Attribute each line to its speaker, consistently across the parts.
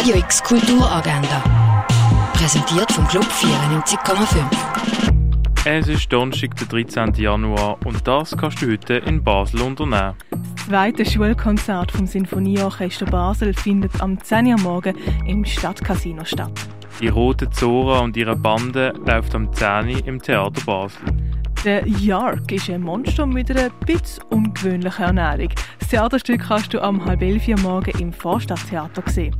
Speaker 1: Radio X Kulturagenda. Präsentiert vom Club 94,5.
Speaker 2: Es ist Donnerstag, der 13. Januar und das kannst du heute in Basel unternehmen.
Speaker 3: Das zweite Schulkonzert vom Sinfonieorchester Basel findet am 10 Uhr morgen im Stadtcasino statt.
Speaker 2: Die Rote Zora und ihre Bande läuft am 10 Uhr im Theater Basel.
Speaker 3: Der Yark ist ein Monster mit einer bisschen ungewöhnlichen Ernährung. Das Theaterstück kannst du am halb elf Uhr morgen im Vorstadttheater sehen.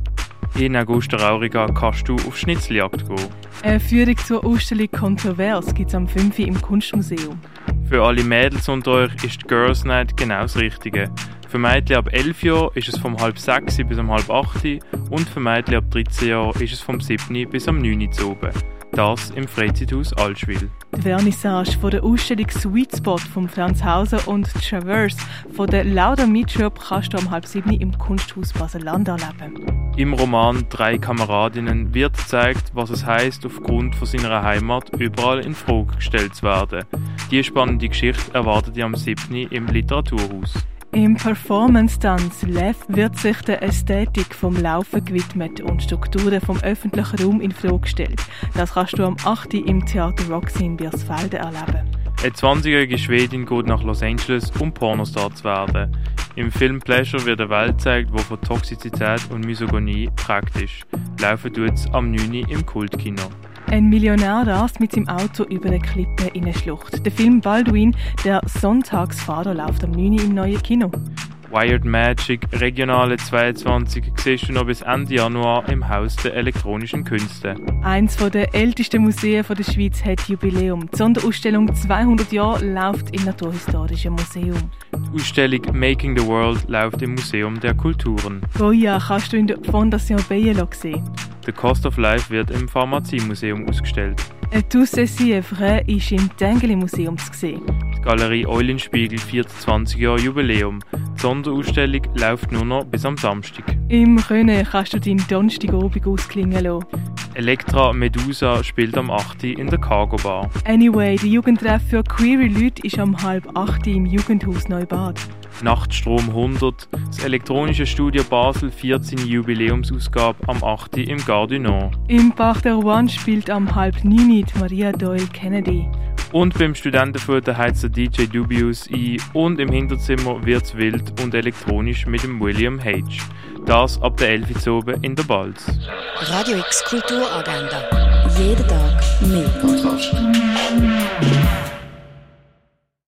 Speaker 2: In Augusta Rauriga kannst du auf Schnitzeljagd gehen.
Speaker 3: Eine Führung zur Ausstellung Kontrovers gibt es am 5 Uhr im Kunstmuseum.
Speaker 2: Für alle Mädels unter euch ist die Girls Night genau das Richtige. Für Mädchen ab 11 Jahren ist es vom halb 6 bis um halb 8 und für Mädchen ab 13 Jahren ist es vom 7 bis am 9 Uhr oben. Das im Freizeithaus Allschwil.
Speaker 3: Die Vernissage von der Ausstellung Sweet Spot von Franz Hauser und Traverse von der Lauda Meetshop kannst du am halb 7 im Kunsthaus Basel-Land erleben.
Speaker 2: Im Roman Drei Kameradinnen wird gezeigt, was es heißt, aufgrund von seiner Heimat überall in Frage gestellt zu werden. Die spannende Geschichte erwartet ihr am 7. im Literaturhaus.
Speaker 3: Im Performance-Tanz Lev wird sich der Ästhetik vom Laufen gewidmet und Strukturen vom öffentlichen Raum in Frage gestellt. Das kannst du am 8. im Theater Roxy in Biersfelde erleben.
Speaker 2: Eine 20-jährige Schwedin geht nach Los Angeles, um Pornostar zu werden. Im Film Pleasure wird eine Welt gezeigt, die von Toxizität und Misogonie praktisch. Laufen tut es am 9. im Kultkino.
Speaker 3: Ein Millionär rast mit seinem Auto über eine Klippe in eine Schlucht. Der Film Baldwin, der Sonntagsfahrer, läuft am 9. im neuen Kino.
Speaker 2: Wired Magic Regionale 22 siehst du noch bis Ende Januar im Haus der elektronischen Künste.
Speaker 3: Eins der ältesten Museen der Schweiz hat Jubiläum. Die Sonderausstellung 200 Jahre läuft im Naturhistorischen Museum.
Speaker 2: Die Ausstellung Making the World läuft im Museum der Kulturen.
Speaker 3: Goya kannst du in der Fondation Bayelo sehen.
Speaker 2: The Cost of Life wird im Pharmaziemuseum ausgestellt.
Speaker 3: Tous ceci est vrai ist im Tengeli Museum zu sehen.
Speaker 2: Die Galerie Eulenspiegel 24 Jahre Jubiläum. Die Sonderausstellung läuft nur noch bis am Samstag.
Speaker 3: Im Röne kannst du deinen Donnerstagabend ausklingen lassen.
Speaker 2: Elektra Medusa spielt am 8. in der Cargo Bar.
Speaker 3: Anyway, der Jugendtreff für queere Leute ist am halb 8. im Jugendhaus Neubad.
Speaker 2: Nachtstrom 100, das elektronische Studio Basel 14 Jubiläumsausgabe am 8. im Nord.
Speaker 3: Im Parc der One spielt am halb 9. Maria Doyle Kennedy.
Speaker 2: Und beim Studentenfutter heizt der DJ Dubious ein und im Hinterzimmer wird's wild und elektronisch mit dem William H. Das ab der 11 Uhr oben in der Balz.
Speaker 1: Radio X Kulturagenda. Jeden Tag mehr.